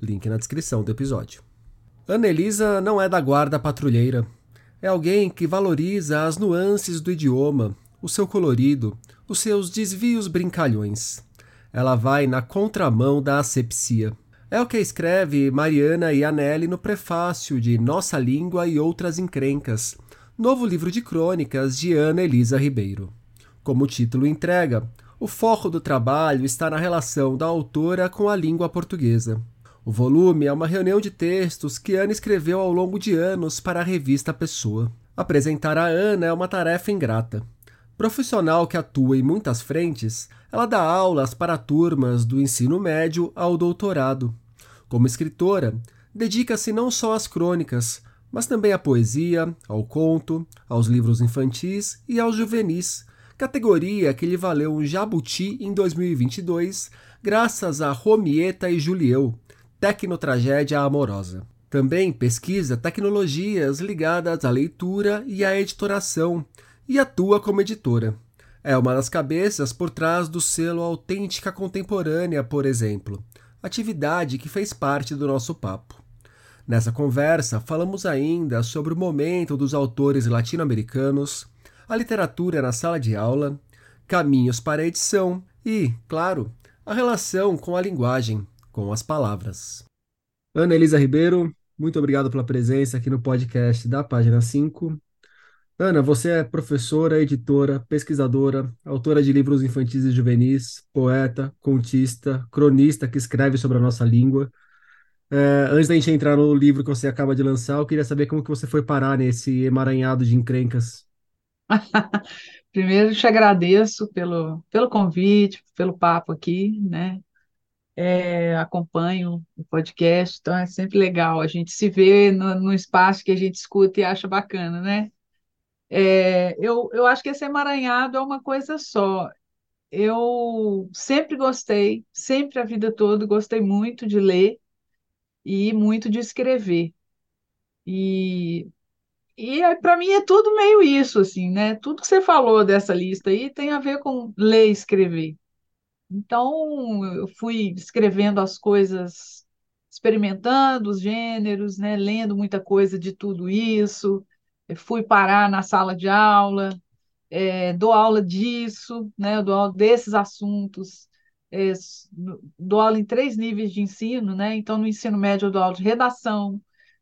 Link na descrição do episódio. Ana Elisa não é da guarda patrulheira. É alguém que valoriza as nuances do idioma, o seu colorido, os seus desvios brincalhões. Ela vai na contramão da asepsia. É o que escreve Mariana Ianelli no prefácio de Nossa Língua e Outras Encrencas, novo livro de crônicas de Ana Elisa Ribeiro. Como o título entrega, o foco do trabalho está na relação da autora com a língua portuguesa. O volume é uma reunião de textos que Ana escreveu ao longo de anos para a revista Pessoa. Apresentar a Ana é uma tarefa ingrata. Profissional que atua em muitas frentes, ela dá aulas para turmas do ensino médio ao doutorado. Como escritora, dedica-se não só às crônicas, mas também à poesia, ao conto, aos livros infantis e aos juvenis, categoria que lhe valeu um jabuti em 2022, graças a Romieta e Julieu, Tecnotragédia Amorosa. Também pesquisa tecnologias ligadas à leitura e à editoração e atua como editora. É uma das cabeças por trás do selo Autêntica Contemporânea, por exemplo, atividade que fez parte do nosso papo. Nessa conversa, falamos ainda sobre o momento dos autores latino-americanos, a literatura na sala de aula, caminhos para a edição e, claro, a relação com a linguagem, com as palavras. Ana Elisa Ribeiro, muito obrigado pela presença aqui no podcast da página 5. Ana, você é professora, editora, pesquisadora, autora de livros infantis e juvenis, poeta, contista, cronista que escreve sobre a nossa língua. É, antes da gente entrar no livro que você acaba de lançar, eu queria saber como que você foi parar nesse emaranhado de encrencas. Primeiro, te agradeço pelo, pelo convite, pelo papo aqui, né? É, acompanho o podcast, então é sempre legal a gente se no, no espaço que a gente escuta e acha bacana, né? É, eu, eu acho que esse emaranhado é uma coisa só. Eu sempre gostei, sempre a vida toda, gostei muito de ler e muito de escrever. E e para mim é tudo meio isso, assim, né? Tudo que você falou dessa lista aí tem a ver com ler e escrever. Então, eu fui escrevendo as coisas, experimentando os gêneros, né? Lendo muita coisa de tudo isso. Fui parar na sala de aula, é, dou aula disso, né? Dou aula desses assuntos. É, dou aula em três níveis de ensino, né? Então, no ensino médio, eu dou aula de redação,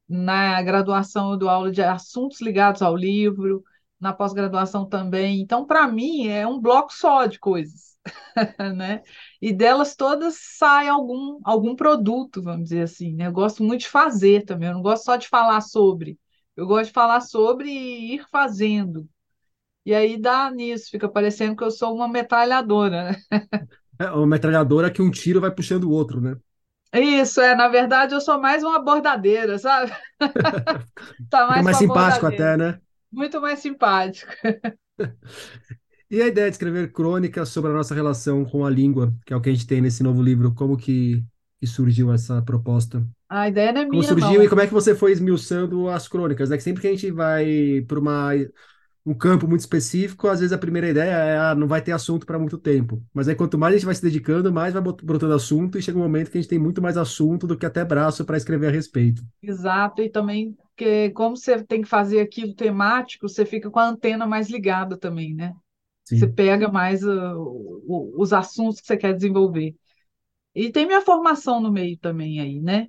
na graduação, eu dou aula de assuntos ligados ao livro, na pós-graduação também. Então, para mim, é um bloco só de coisas, né? E delas todas sai algum, algum produto, vamos dizer assim, né? Eu gosto muito de fazer também, eu não gosto só de falar sobre, eu gosto de falar sobre e ir fazendo. E aí dá nisso, fica parecendo que eu sou uma metralhadora, né? É uma metralhadora que um tiro vai puxando o outro, né? Isso, é, na verdade eu sou mais uma bordadeira, sabe? tá mais, mais simpático até, né? Muito mais simpático. E a ideia de escrever crônicas sobre a nossa relação com a língua, que é o que a gente tem nesse novo livro, como que, que surgiu essa proposta? A ideia não é como minha, surgiu não. e como é que você foi esmiuçando as crônicas, né? Que sempre que a gente vai para uma um campo muito específico, às vezes a primeira ideia é, ah, não vai ter assunto para muito tempo. Mas aí quanto mais a gente vai se dedicando, mais vai brotando assunto e chega um momento que a gente tem muito mais assunto do que até braço para escrever a respeito. Exato, e também que como você tem que fazer aquilo temático, você fica com a antena mais ligada também, né? Sim. Você pega mais uh, os assuntos que você quer desenvolver. E tem minha formação no meio também aí, né?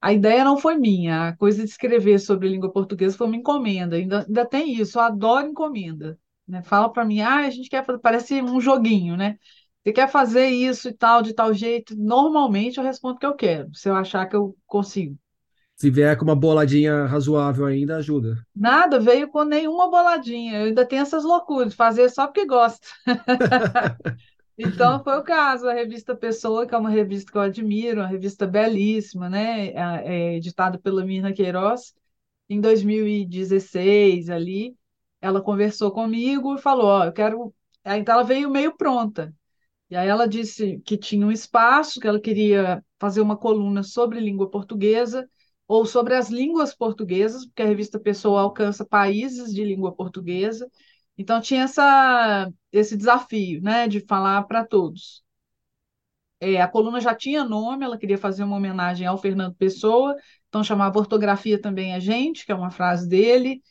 A ideia não foi minha, a coisa de escrever sobre língua portuguesa foi uma encomenda, ainda, ainda tem isso, eu adoro encomenda. Né? Fala para mim, ah, a gente quer fazer, parece um joguinho, né? Você quer fazer isso e tal, de tal jeito? Normalmente eu respondo que eu quero, se eu achar que eu consigo. Se vier com uma boladinha razoável ainda, ajuda. Nada, veio com nenhuma boladinha. Eu ainda tenho essas loucuras de fazer só porque gosto. Então foi o caso, a revista Pessoa, que é uma revista que eu admiro, uma revista belíssima, né? É, é editada pela Mirna Queiroz. Em 2016, ali, ela conversou comigo e falou: Ó, eu quero. Então ela veio meio pronta. E aí ela disse que tinha um espaço, que ela queria fazer uma coluna sobre língua portuguesa ou sobre as línguas portuguesas, porque a revista Pessoa alcança países de língua portuguesa. Então tinha essa, esse desafio, né, de falar para todos. É, a coluna já tinha nome, ela queria fazer uma homenagem ao Fernando Pessoa, então chamava Ortografia também a gente, que é uma frase dele.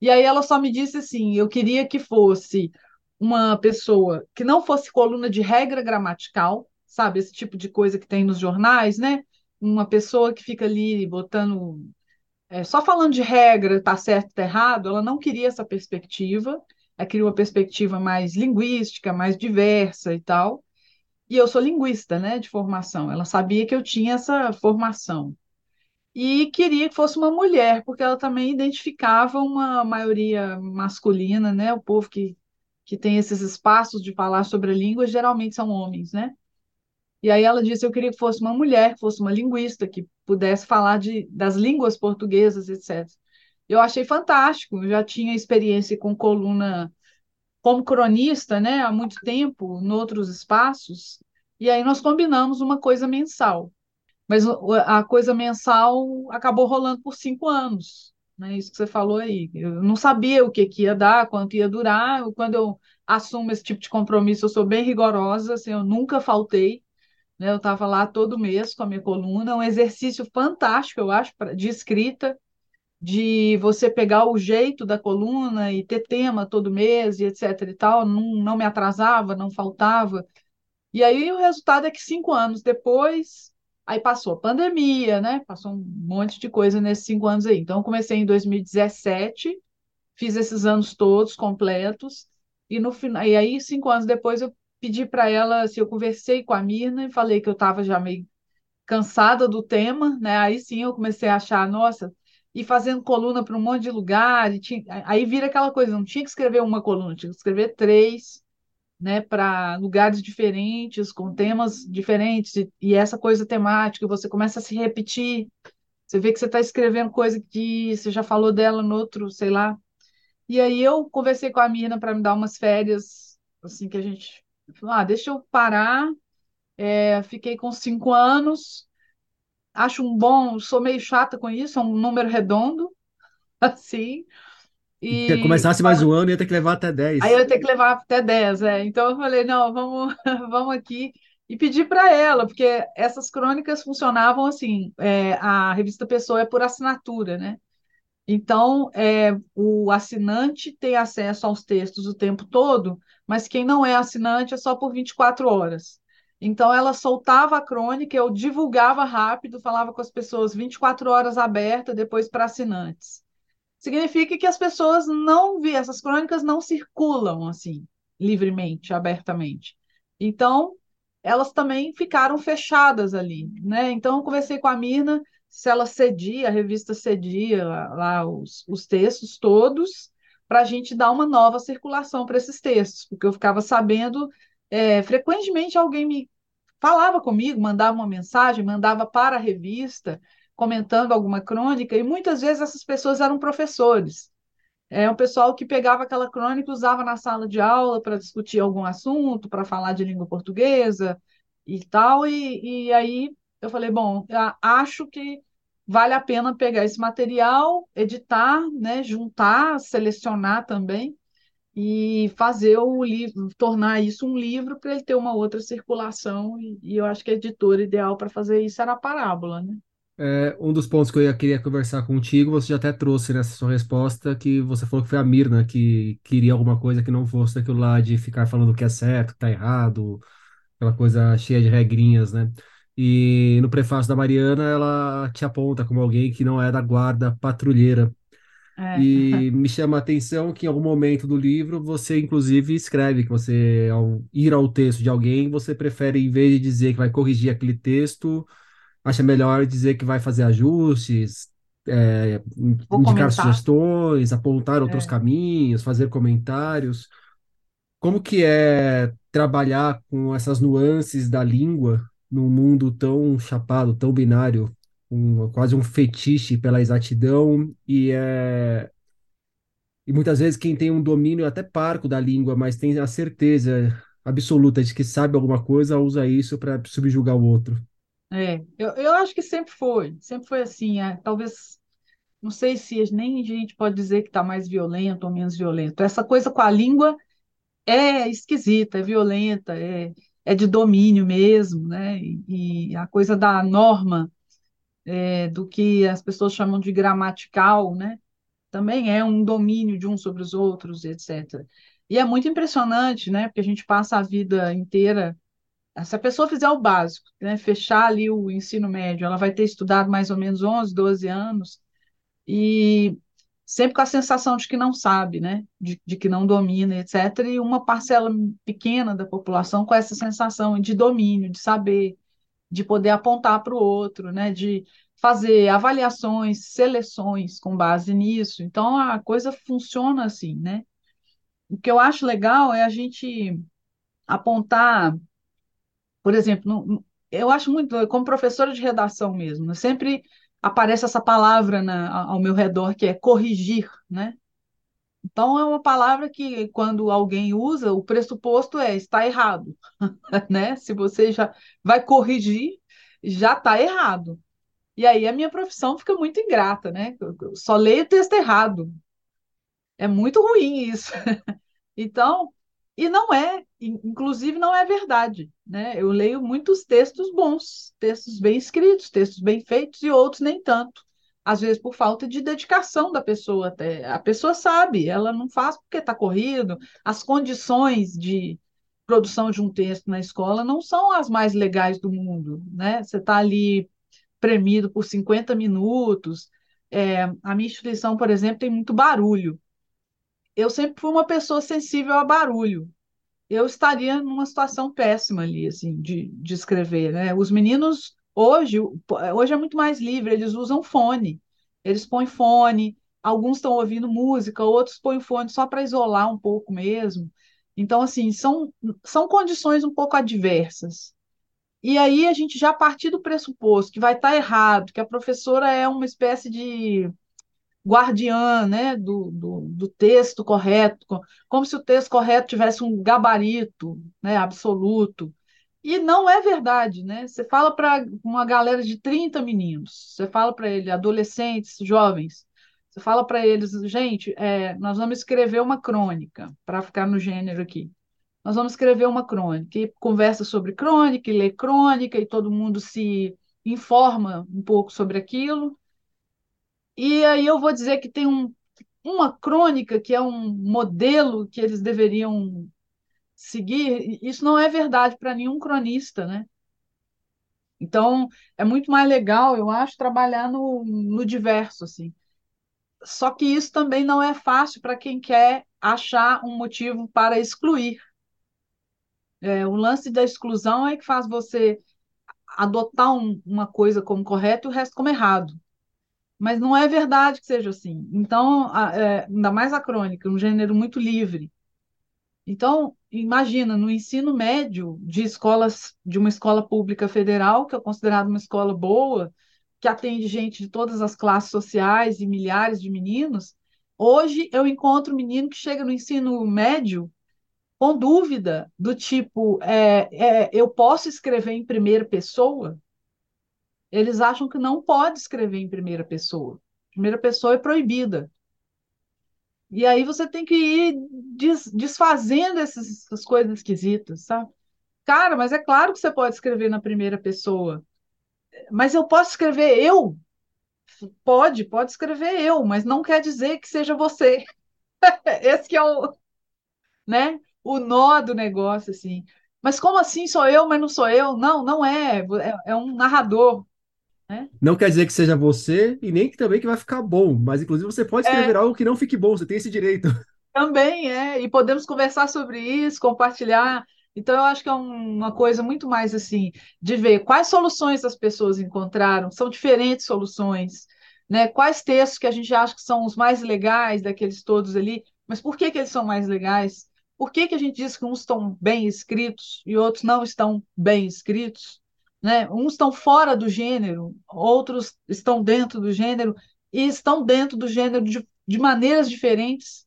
E aí ela só me disse assim: eu queria que fosse uma pessoa que não fosse coluna de regra gramatical, sabe, esse tipo de coisa que tem nos jornais, né? Uma pessoa que fica ali botando é, só falando de regra, tá certo, tá errado, ela não queria essa perspectiva ela queria uma perspectiva mais linguística, mais diversa e tal. E eu sou linguista, né, de formação. Ela sabia que eu tinha essa formação. E queria que fosse uma mulher, porque ela também identificava uma maioria masculina, né? O povo que, que tem esses espaços de falar sobre a língua geralmente são homens, né? E aí ela disse: eu queria que fosse uma mulher, que fosse uma linguista, que pudesse falar de, das línguas portuguesas, etc. Eu achei fantástico, eu já tinha experiência com coluna como cronista, né, há muito tempo, em outros espaços, e aí nós combinamos uma coisa mensal. Mas a coisa mensal acabou rolando por cinco anos, né? Isso que você falou aí. Eu não sabia o que, que ia dar, quanto ia durar. Quando eu assumo esse tipo de compromisso, eu sou bem rigorosa, assim, eu nunca faltei. Né? Eu estava lá todo mês com a minha coluna, um exercício fantástico, eu acho, de escrita de você pegar o jeito da coluna e ter tema todo mês e etc e tal, não, não me atrasava, não faltava. E aí o resultado é que cinco anos depois, aí passou a pandemia, né? Passou um monte de coisa nesses cinco anos aí. Então, eu comecei em 2017, fiz esses anos todos completos, e no final, e aí, cinco anos depois, eu pedi para ela, se assim, eu conversei com a Mirna e falei que eu estava já meio cansada do tema, né? Aí sim eu comecei a achar, nossa, e fazendo coluna para um monte de lugar. E tinha, aí vira aquela coisa, não tinha que escrever uma coluna, tinha que escrever três, né, para lugares diferentes, com temas diferentes, e, e, essa coisa temática, você começa a se repetir. Você vê que você está escrevendo coisa que você já falou dela no outro, sei lá. E aí eu conversei com a Mirna para me dar umas férias, assim que a gente ah, deixa eu parar. É, fiquei com cinco anos, acho um bom, sou meio chata com isso, é um número redondo, assim. E se começasse mais um ano, ia ter que levar até 10. Aí eu ia ter que levar até 10, é. Então eu falei, não, vamos, vamos aqui. E pedi para ela, porque essas crônicas funcionavam assim, é, a revista Pessoa é por assinatura, né? Então, é, o assinante tem acesso aos textos o tempo todo, mas quem não é assinante é só por 24 horas. Então, ela soltava a crônica, eu divulgava rápido, falava com as pessoas 24 horas aberta, depois para assinantes. Significa que as pessoas não vi, essas crônicas não circulam assim, livremente, abertamente. Então, elas também ficaram fechadas ali, né? Então, eu conversei com a Mirna se ela cedia, a revista cedia lá, os, os textos todos, para a gente dar uma nova circulação para esses textos, porque eu ficava sabendo é, frequentemente alguém me falava comigo, mandava uma mensagem, mandava para a revista, comentando alguma crônica, e muitas vezes essas pessoas eram professores. É um pessoal que pegava aquela crônica e usava na sala de aula para discutir algum assunto, para falar de língua portuguesa e tal. E, e aí eu falei, bom, acho que vale a pena pegar esse material, editar, né, juntar, selecionar também e fazer o livro, tornar isso um livro para ele ter uma outra circulação, e, e eu acho que a editora ideal para fazer isso era a Parábola, né? É, um dos pontos que eu queria conversar contigo, você já até trouxe nessa sua resposta, que você falou que foi a Mirna que queria alguma coisa que não fosse aquilo lá de ficar falando o que é certo, que tá errado, aquela coisa cheia de regrinhas, né? E no prefácio da Mariana, ela te aponta como alguém que não é da guarda patrulheira. É. E me chama a atenção que em algum momento do livro você, inclusive, escreve que você, ao ir ao texto de alguém, você prefere, em vez de dizer que vai corrigir aquele texto, acha melhor dizer que vai fazer ajustes, é, indicar comentar. sugestões, apontar outros é. caminhos, fazer comentários. Como que é trabalhar com essas nuances da língua num mundo tão chapado, tão binário, um, quase um fetiche pela exatidão e é e muitas vezes quem tem um domínio até parco da língua, mas tem a certeza absoluta de que sabe alguma coisa, usa isso para subjugar o outro. É, eu, eu acho que sempre foi, sempre foi assim. É, talvez, não sei se nem a gente pode dizer que está mais violento ou menos violento. Essa coisa com a língua é esquisita, é violenta, é, é de domínio mesmo, né? E, e a coisa da norma, é, do que as pessoas chamam de gramatical, né? Também é um domínio de uns sobre os outros, etc. E é muito impressionante, né? Porque a gente passa a vida inteira. Se a pessoa fizer o básico, né, fechar ali o ensino médio, ela vai ter estudado mais ou menos 11, 12 anos, e sempre com a sensação de que não sabe, né? De, de, que não domina, etc. E uma parcela pequena da população com essa sensação de domínio, de saber, de poder apontar para o outro, né? De fazer avaliações, seleções com base nisso. Então a coisa funciona assim, né? O que eu acho legal é a gente apontar, por exemplo, no, eu acho muito, como professora de redação mesmo, né? sempre aparece essa palavra na, ao meu redor que é corrigir, né? Então é uma palavra que quando alguém usa, o pressuposto é está errado, né? Se você já vai corrigir, já está errado. E aí a minha profissão fica muito ingrata, né? Eu só leio texto errado. É muito ruim isso. Então, e não é, inclusive não é verdade, né? Eu leio muitos textos bons, textos bem escritos, textos bem feitos e outros nem tanto. Às vezes por falta de dedicação da pessoa até. A pessoa sabe, ela não faz porque está corrido. As condições de produção de um texto na escola não são as mais legais do mundo, né? Você está ali premido por 50 minutos. É, a minha instituição, por exemplo, tem muito barulho eu sempre fui uma pessoa sensível a barulho. Eu estaria numa situação péssima ali, assim, de, de escrever, né? Os meninos hoje, hoje é muito mais livre, eles usam fone, eles põem fone, alguns estão ouvindo música, outros põem fone só para isolar um pouco mesmo. Então, assim, são, são condições um pouco adversas. E aí a gente já partir do pressuposto que vai estar errado, que a professora é uma espécie de guardiã né, do, do, do, texto correto, como se o texto correto tivesse um gabarito né, absoluto. E não é verdade, né? Você fala para uma galera de 30 meninos, você fala para eles, adolescentes, jovens, você fala para eles, gente, é, nós vamos escrever uma crônica, para ficar no gênero aqui. Nós vamos escrever uma crônica, e conversa sobre crônica, e lê crônica, e todo mundo se informa um pouco sobre aquilo, e aí eu vou dizer que tem um, uma crônica que é um modelo que eles deveriam seguir. Isso não é verdade para nenhum cronista, né? Então, é muito mais legal, eu acho, trabalhar no, no diverso, assim. Só que isso também não é fácil para quem quer achar um motivo para excluir. É, o lance da exclusão é que faz você adotar um, uma coisa como correto e o resto como errado mas não é verdade que seja assim. Então, a, é, ainda mais a crônica, um gênero muito livre. Então, imagina, no ensino médio de escolas, de uma escola pública federal, que é considerada uma escola boa, que atende gente de todas as classes sociais e milhares de meninos, hoje eu encontro um menino que chega no ensino médio com dúvida do tipo, é, é, eu posso escrever em primeira pessoa? Eles acham que não pode escrever em primeira pessoa. Primeira pessoa é proibida. E aí você tem que ir des, desfazendo essas, essas coisas esquisitas, sabe? Cara, mas é claro que você pode escrever na primeira pessoa. Mas eu posso escrever eu? Pode, pode escrever eu, mas não quer dizer que seja você. Esse que é o, né, o nó do negócio, assim. Mas como assim sou eu, mas não sou eu? Não, não é. É, é um narrador. Né? Não quer dizer que seja você e nem que também que vai ficar bom, mas inclusive você pode escrever é, algo que não fique bom, você tem esse direito. Também é, e podemos conversar sobre isso, compartilhar. Então, eu acho que é uma coisa muito mais assim, de ver quais soluções as pessoas encontraram, são diferentes soluções, né? Quais textos que a gente acha que são os mais legais daqueles todos ali, mas por que, que eles são mais legais? Por que, que a gente diz que uns estão bem escritos e outros não estão bem escritos? Né? Uns estão fora do gênero, outros estão dentro do gênero e estão dentro do gênero de, de maneiras diferentes.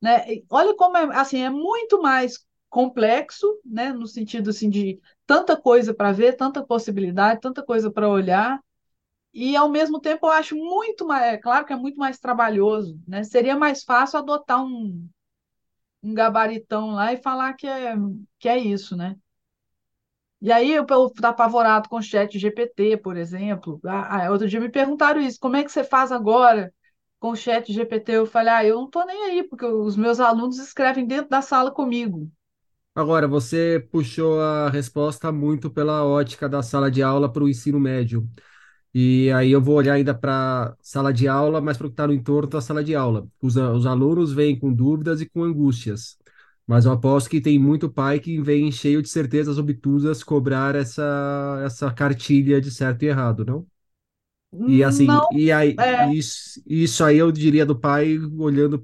Né? Olha como é, assim, é muito mais complexo, né? no sentido assim, de tanta coisa para ver, tanta possibilidade, tanta coisa para olhar, e ao mesmo tempo eu acho muito mais, é claro que é muito mais trabalhoso, né? Seria mais fácil adotar um, um gabaritão lá e falar que é, que é isso, né? E aí eu estou apavorado com o chat GPT, por exemplo. Ah, ah, outro dia me perguntaram isso, como é que você faz agora com o chat GPT? Eu falei, ah, eu não estou nem aí, porque os meus alunos escrevem dentro da sala comigo. Agora, você puxou a resposta muito pela ótica da sala de aula para o ensino médio. E aí eu vou olhar ainda para sala de aula, mas para o que está no entorno da sala de aula. Os, os alunos vêm com dúvidas e com angústias. Mas eu aposto que tem muito pai que vem cheio de certezas obtusas cobrar essa, essa cartilha de certo e errado, não? E assim, Não, e aí, é, isso, isso aí eu diria do pai olhando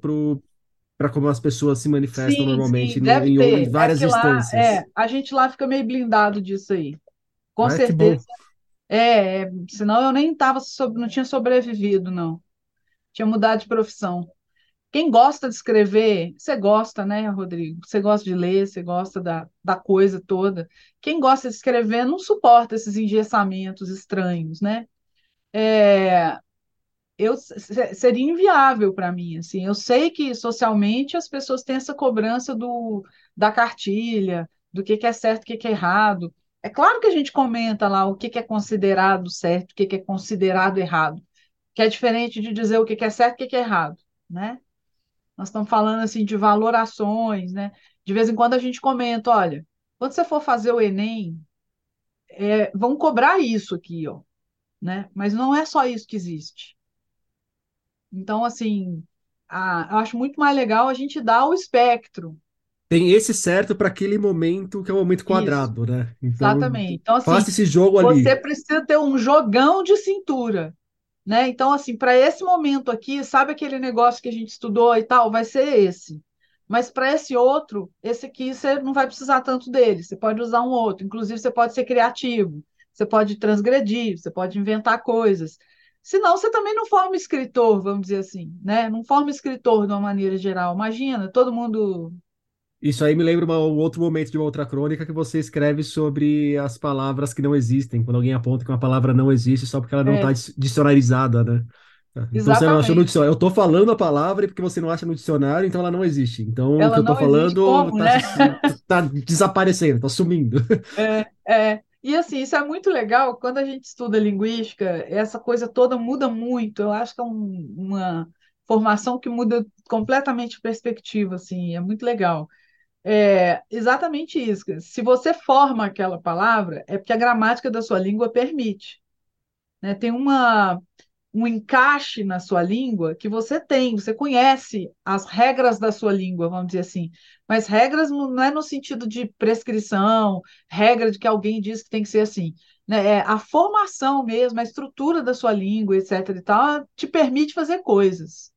para como as pessoas se manifestam sim, sim, normalmente no- deve em, em ter. É várias que lá, instâncias. é, a gente lá fica meio blindado disso aí. Com que certeza. É, é, senão eu nem tava, sob- não tinha sobrevivido, não. Tinha mudado de profissão. Quem gosta de escrever, você gosta, né, Rodrigo? Você gosta de ler, você gosta da, da coisa toda. Quem gosta de escrever não suporta esses engessamentos estranhos, né? É, eu se- seria inviável para mim, assim. Eu sei que socialmente as pessoas têm essa cobrança do da cartilha, do que que é certo, o que que é errado. É claro que a gente comenta lá o que que é considerado certo, o que que é considerado errado, que é diferente de dizer o que que é certo, e o que que é errado, né? Nós estamos falando assim de valorações, né? De vez em quando a gente comenta, olha, quando você for fazer o Enem, é, vão cobrar isso aqui, ó, né? Mas não é só isso que existe. Então, assim, a- eu acho muito mais legal a gente dar o espectro. Tem esse certo para aquele momento que é o momento Isso, quadrado, né? Então, exatamente. Então, assim, faça esse jogo você ali. precisa ter um jogão de cintura, né? Então, assim, para esse momento aqui, sabe aquele negócio que a gente estudou e tal? Vai ser esse. Mas para esse outro, esse aqui você não vai precisar tanto dele. Você pode usar um outro. Inclusive, você pode ser criativo. Você pode transgredir. Você pode inventar coisas. Senão, você também não forma escritor, vamos dizer assim, né? Não forma escritor de uma maneira geral. Imagina, todo mundo Isso aí me lembra uma- um outro momento de uma outra crônica que você escreve sobre as palavras que não existem, quando alguém aponta que uma palavra não existe só porque ela não está É, dicionarizada, né? Então você não achou no dicionário. Eu tô falando a palavra e porque você não acha no dicionário, então ela não existe. Então o que Ela eu existe falando como, tá, né? tá desaparecendo, tá sumindo. É, é. E assim, isso é muito legal. Quando a gente estuda linguística, essa coisa toda muda muito. Eu acho que é um- uma formação que muda completamente a perspectiva, assim, é muito legal. É exatamente isso. Se você forma aquela palavra, é porque a gramática da sua língua permite, né? Tem uma um encaixe na sua língua que você tem, você conhece as regras da sua língua, vamos dizer assim. Mas regras não é no sentido de prescrição, regra de que alguém diz que tem que ser assim. Né? É a formação mesmo, a estrutura da sua língua, etc. e tal, te permite fazer coisas.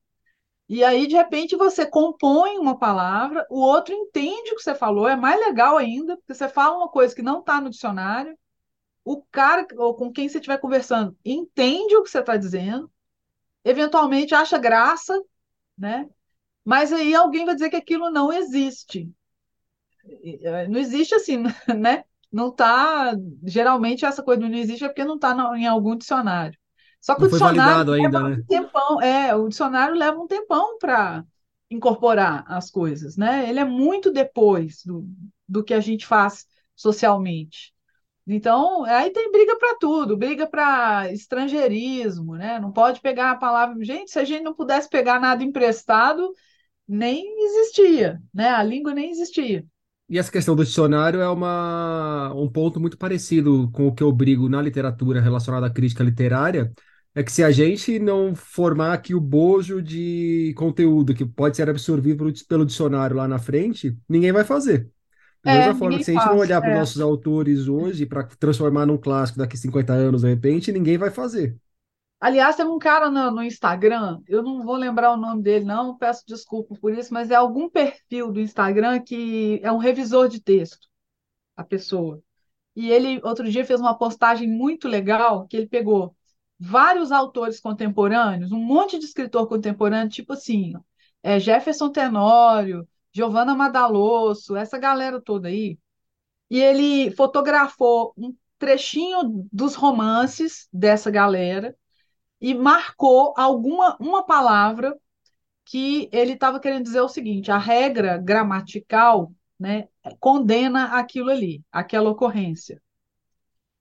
E aí, de repente, você compõe uma palavra, o outro entende o que você falou, é mais legal ainda, porque você fala uma coisa que não está no dicionário, o cara ou com quem você estiver conversando entende o que você está dizendo, eventualmente acha graça, né? Mas aí alguém vai dizer que aquilo não existe. Não existe assim, né? Não está. Geralmente essa coisa não existe é porque não está em algum dicionário. Só que Não o dicionário ainda, leva né? um tempão, é, o dicionário leva um tempão para incorporar as coisas, né? Ele é muito depois do, do que a gente faz socialmente. Então, aí tem briga para tudo, briga para estrangeirismo, né? Não pode pegar a palavra. Gente, se a gente não pudesse pegar nada emprestado, nem existia, né? A língua nem existia. E essa questão do dicionário é uma, um ponto muito parecido com o que eu brigo na literatura relacionada à crítica literária, é que se a gente não formar aqui o bojo de conteúdo que pode ser absorvido pelo dicionário lá na frente, ninguém vai fazer. Da É, mesma forma que se a gente não olhar para os É, nossos autores hoje para transformar num clássico daqui 50 anos, de repente, ninguém vai fazer. Aliás, tem um cara no, no Instagram, eu não vou lembrar o nome dele, não, peço desculpa por isso, mas é algum perfil do Instagram que é um revisor de texto, a pessoa. E ele, outro dia, fez uma postagem muito legal, que ele pegou vários autores contemporâneos, um monte de escritor contemporâneo, tipo assim, é, Jefferson Tenório, Giovanna Madalosso, essa galera toda aí, e ele fotografou um trechinho dos romances dessa galera e marcou alguma uma palavra que ele estava querendo dizer o seguinte: a regra gramatical, né, condena aquilo ali, aquela ocorrência.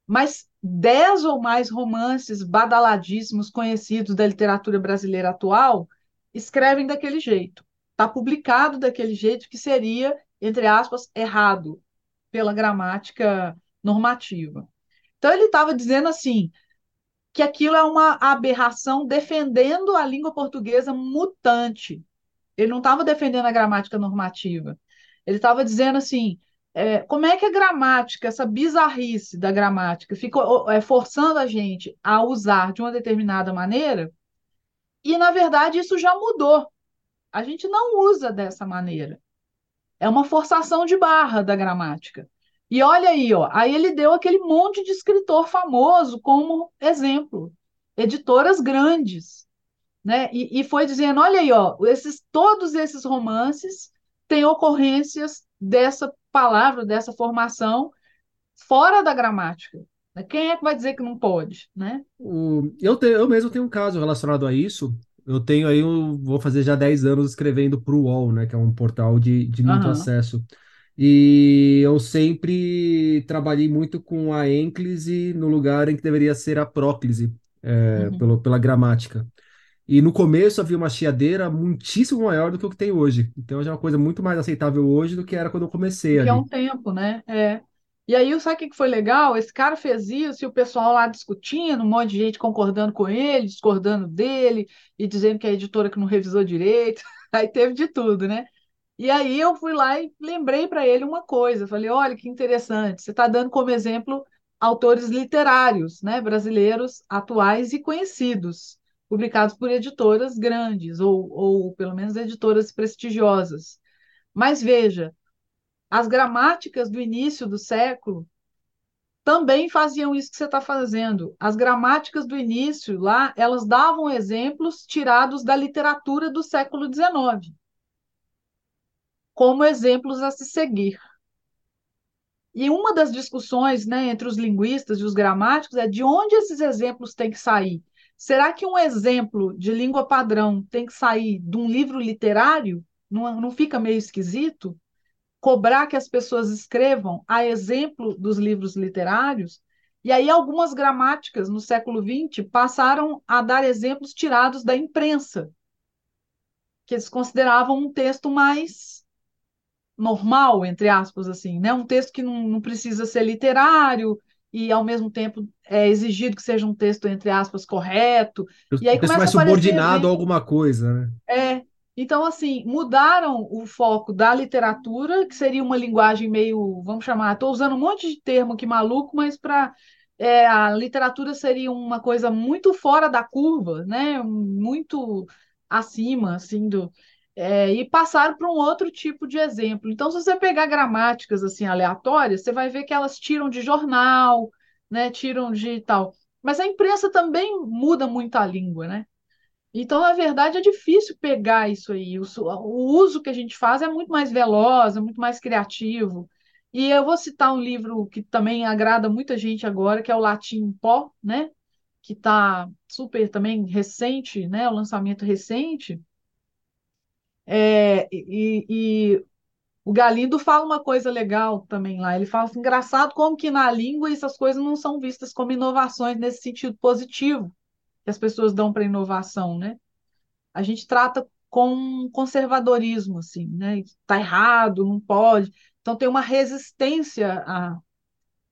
Mas dez ou mais romances badaladíssimos conhecidos da literatura brasileira atual escrevem daquele jeito. Está publicado daquele jeito que seria, entre aspas, errado pela gramática normativa. Então ele estava dizendo assim: que aquilo é uma aberração defendendo a língua portuguesa mutante. Ele não estava defendendo a gramática normativa. Ele estava dizendo assim: é, como é que a gramática, essa bizarrice da gramática, fica é, forçando a gente a usar de uma determinada maneira, e na verdade isso já mudou. A gente não usa dessa maneira. É uma forçação de barra da gramática. E olha aí, ó, aí ele deu aquele monte de escritor famoso como exemplo, editoras grandes, né? E, e foi dizendo, olha aí, ó, esses, todos esses romances têm ocorrências dessa palavra, dessa formação fora da gramática. Quem é que vai dizer que não pode, né? O, eu, te, eu mesmo tenho um caso relacionado a isso. Eu tenho aí, eu vou fazer já 10 anos escrevendo para o UOL, né, que é um portal de, de muito uhum. acesso. E eu sempre trabalhei muito com a ênclise no lugar em que deveria ser a próclise, é, uhum. pelo, pela gramática. E no começo havia uma chiadeira muitíssimo maior do que o que tem hoje. Então já é uma coisa muito mais aceitável hoje do que era quando eu comecei ali. é um tempo, né? É. E aí, sabe o que foi legal? Esse cara fez isso e o pessoal lá discutindo, um monte de gente concordando com ele, discordando dele e dizendo que a editora que não revisou direito. Aí teve de tudo, né? E aí eu fui lá e lembrei para ele uma coisa. Falei, olha que interessante, você está dando como exemplo autores literários, né, brasileiros atuais e conhecidos, publicados por editoras grandes ou, ou pelo menos editoras prestigiosas. Mas veja, as gramáticas do início do século também faziam isso que você está fazendo. As gramáticas do início lá, elas davam exemplos tirados da literatura do século XIX como exemplos a se seguir. E uma das discussões né, entre os linguistas e os gramáticos é de onde esses exemplos têm que sair. Será que um exemplo de língua padrão tem que sair de um livro literário? Não, não fica meio esquisito? Cobrar que as pessoas escrevam a exemplo dos livros literários? E aí, algumas gramáticas no século XX passaram a dar exemplos tirados da imprensa, que eles consideravam um texto mais normal, entre aspas, assim, né? Um texto que não, não precisa ser literário e, ao mesmo tempo, é exigido que seja um texto, entre aspas, correto. E aí começa mais subordinado a alguma coisa, né? É. Então, assim, mudaram o foco da literatura, que seria uma linguagem meio, vamos chamar, estou usando um monte de termo aqui maluco, mas para é, a literatura seria uma coisa muito fora da curva, né? Muito acima, assim, do, é, e passaram para um outro tipo de exemplo. Então, se você pegar gramáticas assim aleatórias, você vai ver que elas tiram de jornal, né, tiram de tal. Mas a imprensa também muda muito a língua, né? Então, na verdade, é difícil pegar isso aí. O, o uso que a gente faz é muito mais veloz, é muito mais criativo. E eu vou citar um livro que também agrada muita gente agora, que é o Latim Pó, né? Que está super também recente, né? O lançamento recente é, e, e, o Galindo fala uma coisa legal também lá. Ele fala assim, engraçado como que na língua essas coisas não são vistas como inovações nesse sentido positivo que as pessoas dão para inovação, né? A gente trata com conservadorismo, assim, né? Está errado, não pode. Então tem uma resistência a,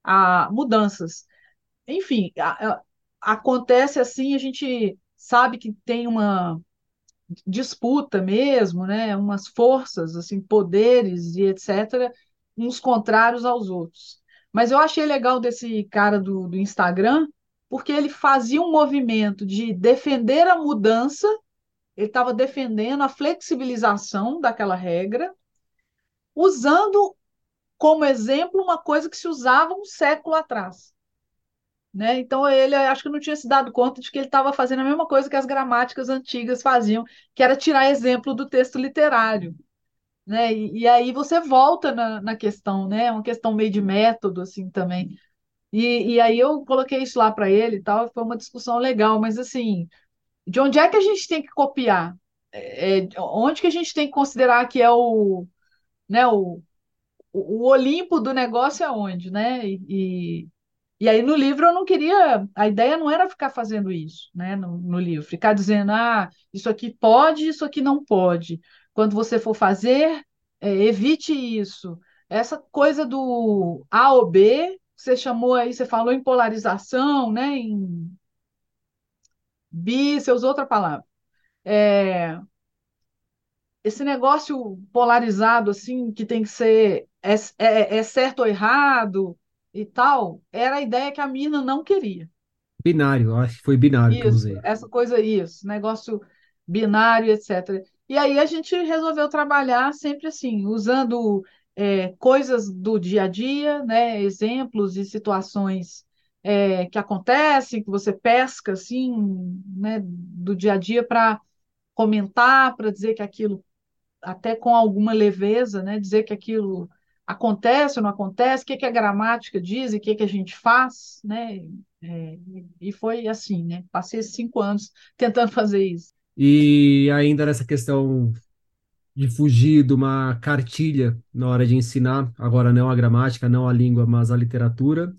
a mudanças. Enfim, a, a, acontece assim, a gente sabe que tem uma disputa mesmo, né? Umas forças, assim, poderes e etc., uns contrários aos outros. Mas eu achei legal desse cara do, do Instagram, porque ele fazia um movimento de defender a mudança, ele estava defendendo a flexibilização daquela regra, usando como exemplo uma coisa que se usava um século atrás. Né? Então ele acho que não tinha se dado conta de que ele estava fazendo a mesma coisa que as gramáticas antigas faziam, que era tirar exemplo do texto literário. Né? E, e aí você volta na, na questão, né? É uma questão meio de método assim também. E, e aí eu coloquei isso lá para ele e tal, foi uma discussão legal, mas assim, de onde é que a gente tem que copiar? É, é onde que a gente tem que considerar que é o, né, o, o, Olimpo do negócio é onde, né? E, e aí no livro eu não queria, a ideia não era ficar fazendo isso, né? No, no livro, ficar dizendo, ah, isso aqui pode, isso aqui não pode. Quando você for fazer, é, evite isso. Essa coisa do A ou B, você chamou aí, você falou em polarização, né? Em bi, você usou outra palavra. É, esse negócio polarizado, assim, que tem que ser é, é, é certo ou errado e tal, era a ideia que a mina não queria. Binário, acho que foi binário isso, que eu usei. Essa coisa, isso, negócio binário, etc. E aí a gente resolveu trabalhar sempre assim, usando é, coisas do dia a dia, né, exemplos e situações é, que acontecem, que você pesca assim, né, do dia a dia para comentar, para dizer que aquilo, até com alguma leveza, né, dizer que aquilo acontece ou não acontece, o que, que a gramática diz e o que, que a gente faz, né? É, e foi assim, né? Passei cinco anos tentando fazer isso. E ainda nessa questão de fugir de uma cartilha na hora de ensinar, agora não a gramática, não a língua, mas a literatura.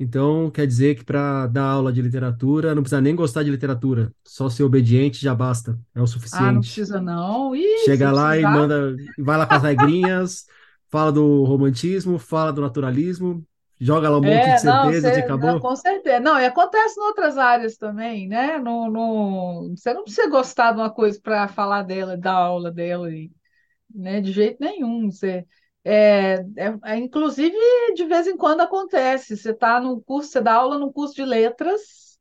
Então, quer dizer que para dar aula de literatura, não precisa nem gostar de literatura, só ser obediente já basta, é o suficiente. Ah, não precisa não. Ih, Chega lá precisar... e manda, vai lá com as regrinhas, fala do romantismo, fala do naturalismo, joga lá um monte é, de certeza e acabou. Não, com certeza. Não, e acontece em outras áreas também, né? No, no... Você não precisa gostar de uma coisa para falar dela, dar aula dela, né? De jeito nenhum. Você, é, é, é, inclusive, de vez em quando acontece. Você está no curso, você dá aula no curso de letras,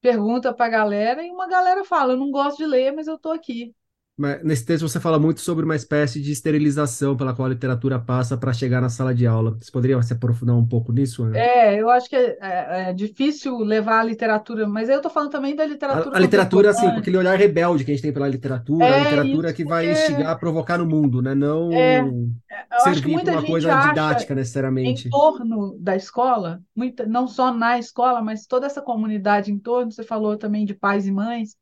pergunta para a galera, e uma galera fala: Eu não gosto de ler, mas eu estou aqui. Mas nesse texto você fala muito sobre uma espécie de esterilização pela qual a literatura passa para chegar na sala de aula. Você poderia se aprofundar um pouco nisso? Ana? É, eu acho que é, é, é, difícil levar a literatura, mas eu estou falando também da literatura. A, a literatura, assim, com aquele olhar rebelde que a gente tem pela literatura, é, a literatura que vai instigar a provocar no mundo, né? Não é, servir para uma coisa didática necessariamente. Em torno da escola, muita, não só na escola, mas toda essa comunidade em torno, você falou também de pais e mães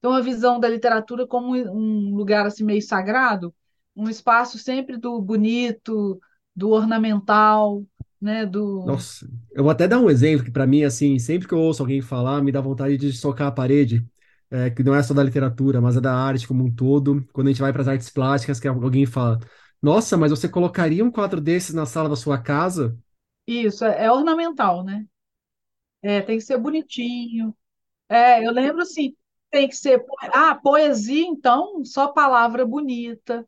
então, a visão da literatura como um lugar assim meio sagrado, um espaço sempre do bonito, do ornamental, né, do Nossa, eu vou até dar um exemplo que para mim assim, sempre que eu ouço alguém falar, me dá vontade de socar a parede. É, que não é só da literatura, mas é da arte como um todo. Quando a gente vai para as artes plásticas, que alguém fala: Nossa, mas você colocaria um quadro desses na sala da sua casa? Isso, é, é ornamental, né? É, tem que ser bonitinho. É, eu lembro assim, tem que ser. Ah, poesia, então, só palavra bonita,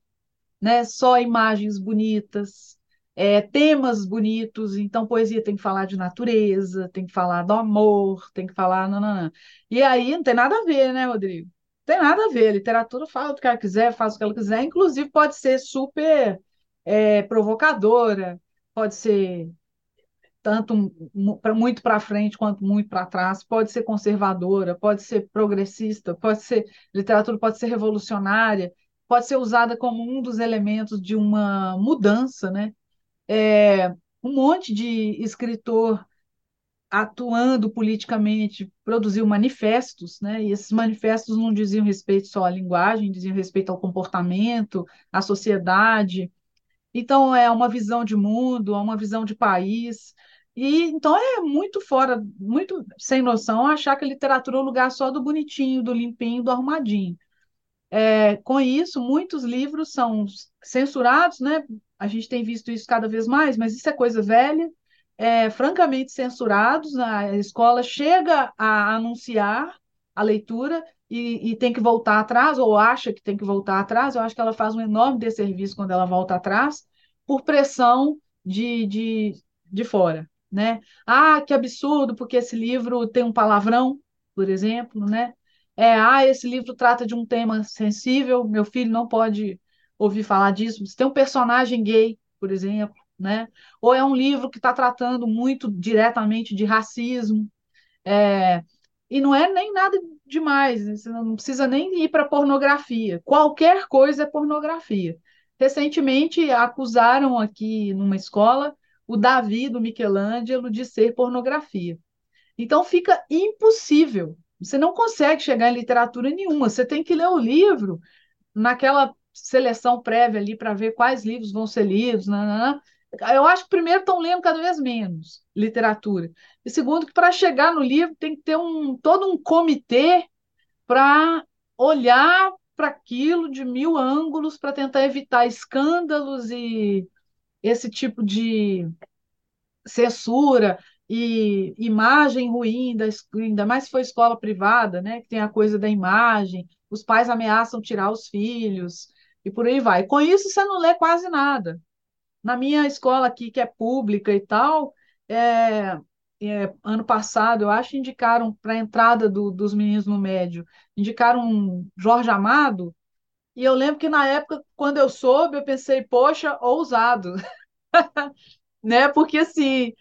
né? Só imagens bonitas, é, temas bonitos. Então, poesia tem que falar de natureza, tem que falar do amor, tem que falar. Não, não, não. E aí não tem nada a ver, né, Rodrigo? Tem nada a ver. A literatura fala o que ela quiser, faz o que ela quiser, inclusive pode ser super é, provocadora, pode ser tanto muito para frente quanto muito para trás, pode ser conservadora, pode ser progressista, pode ser literatura pode ser revolucionária, pode ser usada como um dos elementos de uma mudança, né? É, um monte de escritor atuando politicamente produziu manifestos, né? E esses manifestos não diziam respeito só à linguagem, diziam respeito ao comportamento, à sociedade. Então é uma visão de mundo, é uma visão de país. E então é muito fora, muito sem noção achar que a literatura é um lugar só do bonitinho, do limpinho, do arrumadinho. É, com isso, muitos livros são censurados, né? A gente tem visto isso cada vez mais, mas isso é coisa velha, é, francamente censurados. A escola chega a anunciar a leitura e, e, tem que voltar atrás, ou acha que tem que voltar atrás. Eu acho que ela faz um enorme desserviço quando ela volta atrás, por pressão de, de, de fora né? Ah, que absurdo, porque esse livro tem um palavrão, por exemplo, né? É, ah, esse livro trata de um tema sensível, meu filho não pode ouvir falar disso. Se tem um personagem gay, por exemplo, né? Ou é um livro que está tratando muito diretamente de racismo, é, e não é nem nada demais, você não precisa nem ir para pornografia. Qualquer coisa é pornografia. Recentemente acusaram aqui numa escola o Davi do Michelangelo de ser pornografia. Então fica impossível. Você não consegue chegar em literatura nenhuma. Você tem que ler o livro naquela seleção prévia ali para ver quais livros vão ser lidos. Nanana. Eu acho que primeiro estão lendo cada vez menos literatura. E segundo, que para chegar no livro tem que ter um, todo um comitê para olhar para aquilo de mil ângulos para tentar evitar escândalos e esse tipo de censura e imagem ruim, da, ainda mais se for escola privada, né, que tem a coisa da imagem, os pais ameaçam tirar os filhos e por aí vai. Com isso, você não lê quase nada. Na minha escola aqui, que é pública e tal, é, é, ano passado, eu acho, indicaram para a entrada do, dos meninos no médio, indicaram um Jorge Amado, e eu lembro que na época, quando eu soube, eu pensei, poxa, ousado. né? Porque assim,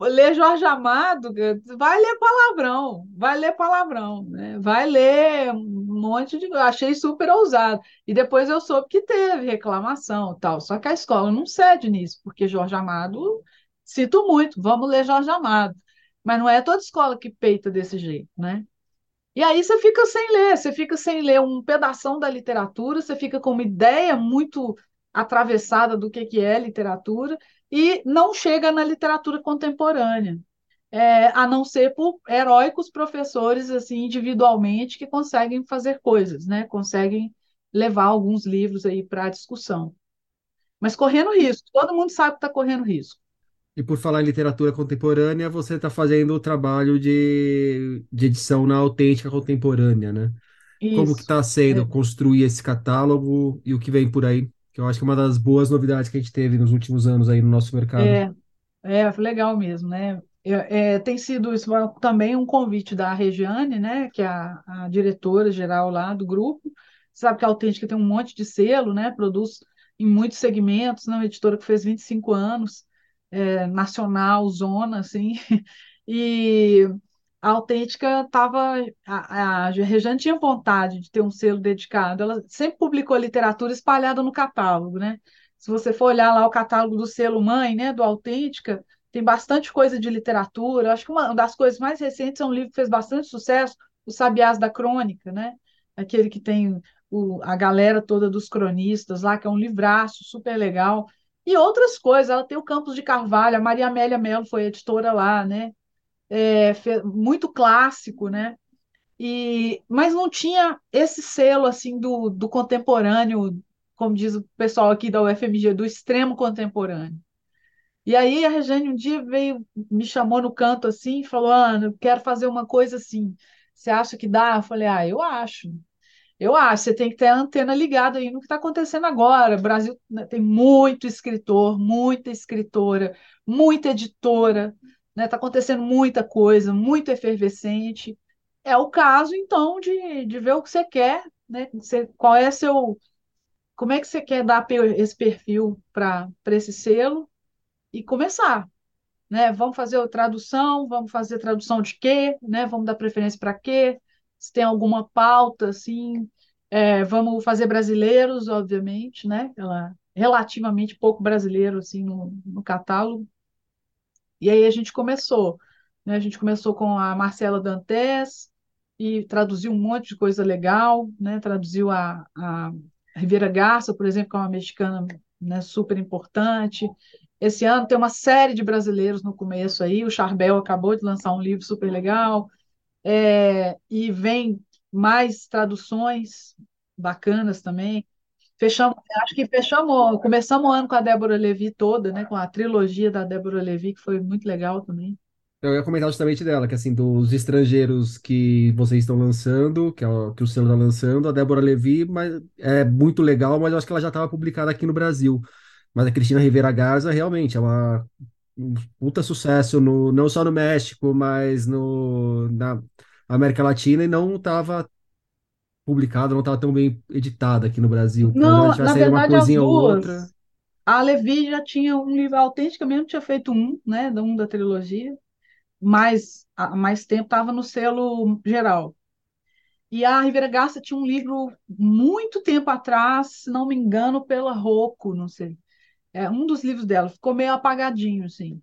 ler Jorge Amado, vai ler palavrão, vai ler palavrão, né? Vai ler um monte de. Achei super ousado. E depois eu soube que teve reclamação tal. Só que a escola não cede nisso, porque Jorge Amado, sinto muito, vamos ler Jorge Amado. Mas não é toda escola que peita desse jeito, né? E aí você fica sem ler, você fica sem ler um pedaço da literatura, você fica com uma ideia muito atravessada do que, que é literatura e não chega na literatura contemporânea, é, a não ser por heróicos professores assim individualmente que conseguem fazer coisas, né? Conseguem levar alguns livros aí para a discussão. Mas correndo risco, todo mundo sabe que está correndo risco. E por falar em literatura contemporânea, você está fazendo o trabalho de, de edição na autêntica contemporânea, né? Isso. Como que está sendo é. construir esse catálogo e o que vem por aí? Que eu acho que é uma das boas novidades que a gente teve nos últimos anos aí no nosso mercado. É, é legal mesmo, né? É, é, tem sido isso também um convite da Regiane, né, que é a, a diretora geral lá do grupo. Você sabe que a Autêntica tem um monte de selo, né, produz em muitos segmentos, né, uma editora que fez 25 anos é, nacional, zona, assim, e a Autêntica estava. A, a Rejane tinha vontade de ter um selo dedicado, ela sempre publicou literatura espalhada no catálogo, né? Se você for olhar lá o catálogo do selo mãe, né, do Autêntica, tem bastante coisa de literatura. Acho que uma das coisas mais recentes é um livro que fez bastante sucesso, Os Sabiás da Crônica, né? Aquele que tem o, a galera toda dos cronistas lá, que é um livraço super legal e outras coisas. Ela tem o Campos de Carvalho, a Maria Amélia Mello foi editora lá, né? É, muito clássico, né? E, mas não tinha esse selo assim do, do contemporâneo, como diz o pessoal aqui da UFMG, do extremo contemporâneo. E aí a Regiane um dia veio, me chamou no canto assim falou: Ana, eu quero fazer uma coisa assim. Você acha que dá? Eu falei: Ah, eu acho. Eu acho, você tem que ter a antena ligada aí no que está acontecendo agora. O Brasil né, tem muito escritor, muita escritora, muita editora, está né? Tá acontecendo muita coisa, muito efervescente. É o caso, então, de, de ver o que você quer, né? Você, qual é seu. Como é que você quer dar esse perfil para esse selo e começar? Né? Vamos fazer tradução, vamos fazer tradução de quê? Né? Vamos dar preferência para quê? Se tem alguma pauta, assim, é, vamos fazer brasileiros, obviamente, né? Ela relativamente pouco brasileiro, assim, no, no catálogo. E aí a gente começou, né? A gente começou com a Marcela Dantes e traduziu um monte de coisa legal, né? Traduziu a, a Rivera Garça, por exemplo, que é uma mexicana né, super importante. Esse ano tem uma série de brasileiros no começo aí. O Charbel acabou de lançar um livro super legal é, e vem mais traduções bacanas também. Fechamos, acho que fechamos, começamos o ano com a Débora Levi toda, né? Com a trilogia da Débora Levi, que foi muito legal também. Eu ia comentar justamente dela, que assim, dos estrangeiros que vocês estão lançando, que, é o, que o selo está lançando, a Débora Levi mas, é muito legal, mas eu acho que ela já estava publicada aqui no Brasil. Mas a Cristina Rivera Garza realmente é uma um puta sucesso no, não só no México, mas no, na América Latina e não estava publicada, não estava tão bem editada aqui no Brasil. Não, na verdade, as coisinha ou outra. duas. A Levi já tinha um livro autêntico, mesmo tinha feito um, né, um da trilogia, mas há mais tempo estava no selo geral. E a Rivera Garça tinha um livro muito tempo atrás, se não me engano, pela Rocco, não sei. É um dos livros dela, ficou meio apagadinho, assim.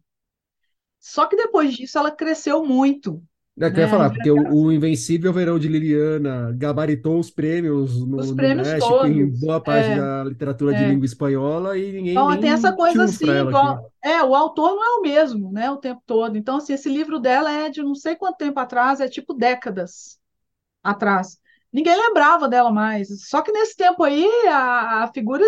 Só que depois disso ela cresceu muito, É, né? Falar, porque o, o Invencível Verão de Liliana gabaritou os prêmios os no, no prêmios México, em todos. boa parte É, da literatura de é. língua espanhola, e ninguém Então, tem essa coisa assim, igual, é, o autor não é o mesmo, né, o tempo todo. Então, assim, esse livro dela é de não sei quanto tempo atrás, é tipo décadas atrás. Ninguém lembrava dela mais. Só que nesse tempo aí, a, a figura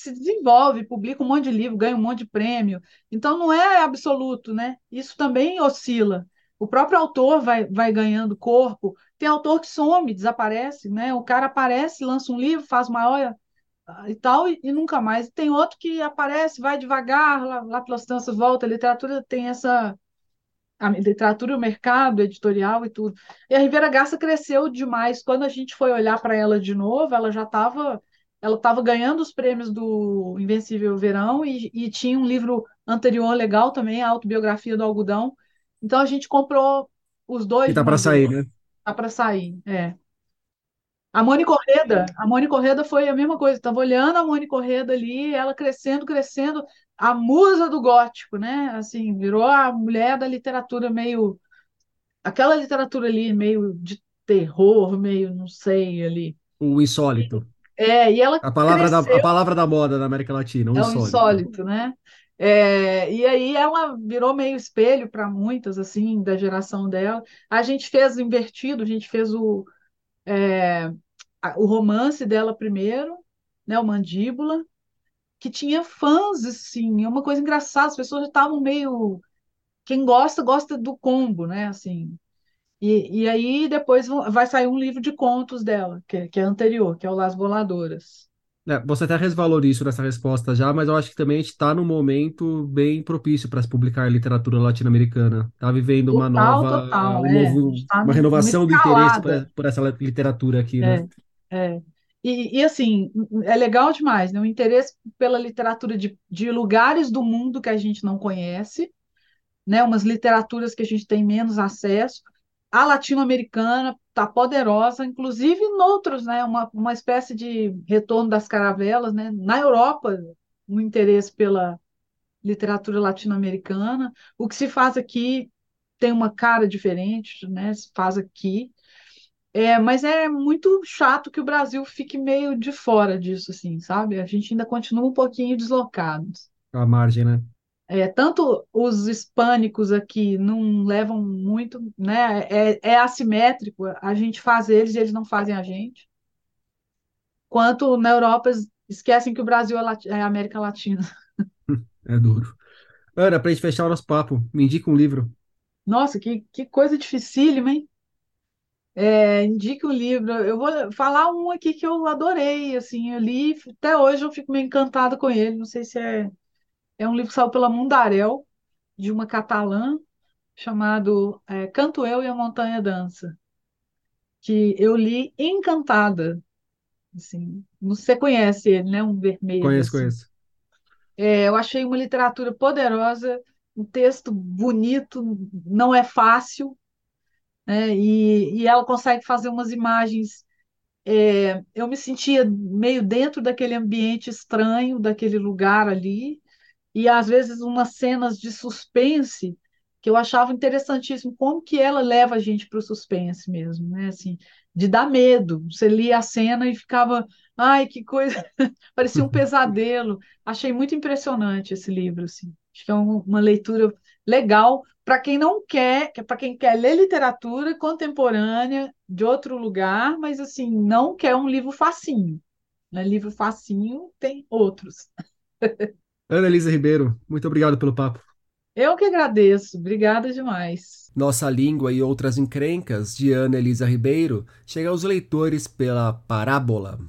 se desenvolve, publica um monte de livro, ganha um monte de prêmio. Então, não é absoluto, né? Isso também oscila. O próprio autor vai, vai ganhando corpo. Tem autor que some, desaparece, né? O cara aparece, lança um livro, faz maior e tal, e, e nunca mais. Tem outro que aparece, vai devagar, lá, lá pelas tantas volta. A literatura tem essa. A literatura, o mercado editorial e tudo. E a Rivera Garça cresceu demais. Quando a gente foi olhar para ela de novo, ela já estava ela estava ganhando os prêmios do Invencível Verão e, e tinha um livro anterior legal também, a Autobiografia do Algodão. Então a gente comprou os dois de tá uma pra sair, né? Tá para sair, é. A Moni Correda, a Moni Correda foi a mesma coisa. Estava olhando a Moni Correda ali, ela crescendo, crescendo, a musa do gótico, né? Assim, virou a mulher da literatura meio, aquela literatura ali meio de terror, meio, não sei, ali. O insólito. É, e ela A palavra da, a palavra da moda na América Latina, o é o insólito. insólito, né? É, e aí ela virou meio espelho para muitas, assim, da geração dela. A gente fez invertido, a gente fez o a- o romance dela primeiro, né, o Mandíbula, que tinha fãs, assim, é uma coisa engraçada, as pessoas estavam meio... Quem gosta, gosta do combo, né, assim. E, e aí depois vai sair um livro de contos dela, que, é- que é anterior, que é o Las Voladoras. É, você até resvalou isso nessa resposta já, mas eu acho que também a gente está num momento bem propício para se publicar literatura latino-americana. Está vivendo uma Total, nova, total, um é. Novo, está uma renovação do interesse por, por essa literatura aqui, né? É, é. E, e, assim, é legal demais, né? O interesse pela literatura de, de lugares do mundo que a gente não conhece, né? Umas literaturas que a gente tem menos acesso. A latino-americana está poderosa, inclusive em outros, né? Uma, uma espécie de retorno das caravelas, né? Na Europa, um interesse pela literatura latino-americana. O que se faz aqui tem uma cara diferente, né? Se faz aqui. É, mas é muito chato que o Brasil fique meio de fora disso, assim, sabe? A gente ainda continua um pouquinho deslocados. A margem, né? É, tanto os hispânicos aqui não levam muito, né? É, é assimétrico, a gente faz eles e eles não fazem a gente. Quanto na Europa esquecem que o Brasil é, é América Latina. É duro. Ana, para a gente fechar o nosso papo, me indica um livro. Nossa, que, que coisa dificílima, hein? É, indique um livro. Eu vou falar um aqui que eu adorei, assim, eu li, até hoje eu fico meio encantada com ele. Não sei se é, é um livro que saiu pela Mundarel, de uma catalã, chamado é, Canto Eu e a Montanha Dança, que eu li encantada, assim. Você conhece ele, né? Um vermelho, Conheço, assim. conheço. É, eu achei uma literatura poderosa, um texto bonito, não é fácil, né? E, e ela consegue fazer umas imagens É, eu me sentia meio dentro daquele ambiente estranho, daquele lugar ali, e às vezes umas cenas de suspense que eu achava interessantíssimo, como que ela leva a gente para o suspense mesmo, né? Assim, de dar medo. Você lia a cena e ficava, ai, que coisa, parecia um pesadelo. Achei muito impressionante esse livro, assim. Acho que é um- uma leitura legal para quem não quer, para quem quer ler literatura contemporânea de outro lugar, mas assim, não quer um livro facinho. Né? Livro facinho tem outros. Ana Elisa Ribeiro, muito obrigado pelo papo. Eu que agradeço. Obrigada demais. Nossa Língua e Outras Encrencas, de Ana Elisa Ribeiro, chega aos leitores pela Parábola.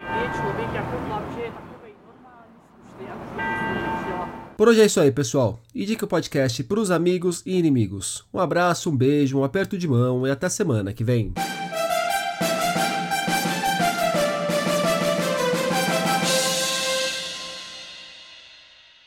Por hoje é isso aí, pessoal. Indique o podcast para os amigos e inimigos. Um abraço, um beijo, um aperto de mão e até semana que vem.